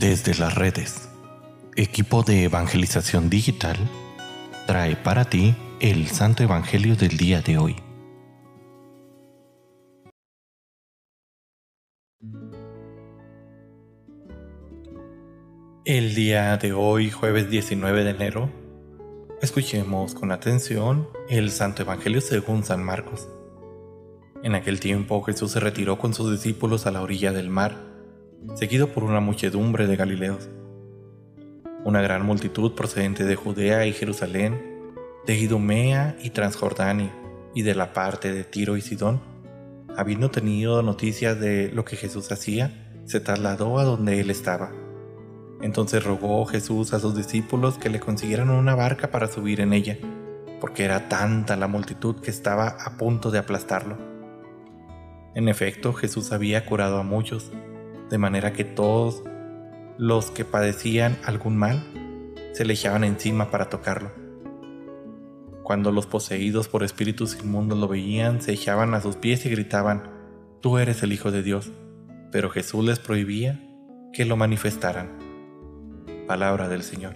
Desde las redes, equipo de evangelización digital trae para ti el Santo Evangelio del día de hoy. El día de hoy, jueves 19 de enero, escuchemos con atención el Santo Evangelio según San Marcos. En aquel tiempo Jesús se retiró con sus discípulos a la orilla del mar seguido por una muchedumbre de Galileos. Una gran multitud procedente de Judea y Jerusalén, de Idumea y Transjordania, y de la parte de Tiro y Sidón, habiendo tenido noticias de lo que Jesús hacía, se trasladó a donde él estaba. Entonces rogó Jesús a sus discípulos que le consiguieran una barca para subir en ella, porque era tanta la multitud que estaba a punto de aplastarlo. En efecto, Jesús había curado a muchos, de manera que todos los que padecían algún mal se le echaban encima para tocarlo. Cuando los poseídos por espíritus inmundos lo veían, se echaban a sus pies y gritaban, Tú eres el Hijo de Dios. Pero Jesús les prohibía que lo manifestaran. Palabra del Señor.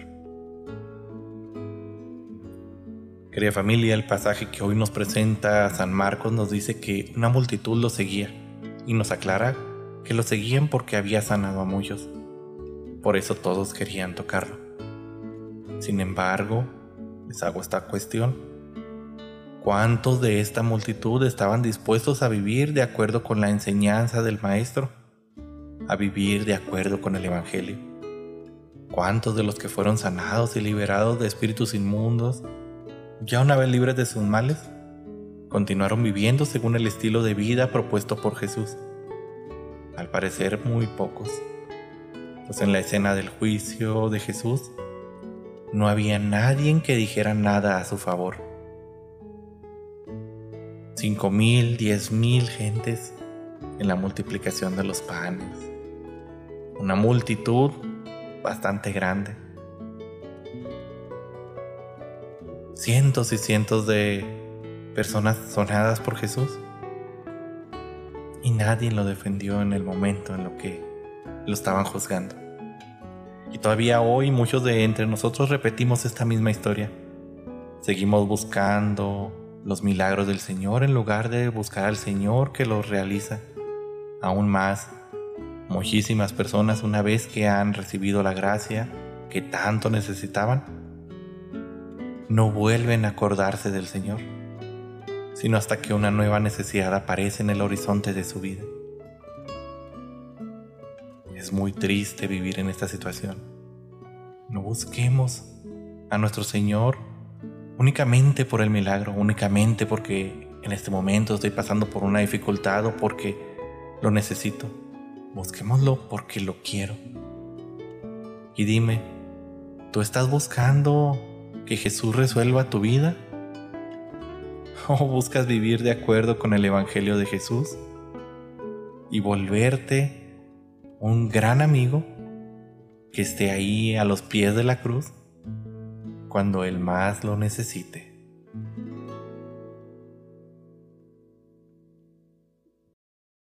Querida familia, el pasaje que hoy nos presenta San Marcos nos dice que una multitud lo seguía y nos aclara que lo seguían porque había sanado a muchos. Por eso todos querían tocarlo. Sin embargo, les hago esta cuestión. ¿Cuántos de esta multitud estaban dispuestos a vivir de acuerdo con la enseñanza del Maestro? A vivir de acuerdo con el Evangelio. ¿Cuántos de los que fueron sanados y liberados de espíritus inmundos, ya una vez libres de sus males, continuaron viviendo según el estilo de vida propuesto por Jesús? Al parecer muy pocos. Pues en la escena del juicio de Jesús no había nadie que dijera nada a su favor. Cinco mil, diez mil gentes en la multiplicación de los panes. Una multitud bastante grande. Cientos y cientos de personas sonadas por Jesús y nadie lo defendió en el momento en lo que lo estaban juzgando. Y todavía hoy muchos de entre nosotros repetimos esta misma historia. Seguimos buscando los milagros del Señor en lugar de buscar al Señor que los realiza. Aún más, muchísimas personas una vez que han recibido la gracia que tanto necesitaban, no vuelven a acordarse del Señor sino hasta que una nueva necesidad aparece en el horizonte de su vida. Es muy triste vivir en esta situación. No busquemos a nuestro Señor únicamente por el milagro, únicamente porque en este momento estoy pasando por una dificultad o porque lo necesito. Busquémoslo porque lo quiero. Y dime, ¿tú estás buscando que Jesús resuelva tu vida? ¿O buscas vivir de acuerdo con el Evangelio de Jesús y volverte un gran amigo que esté ahí a los pies de la cruz cuando Él más lo necesite?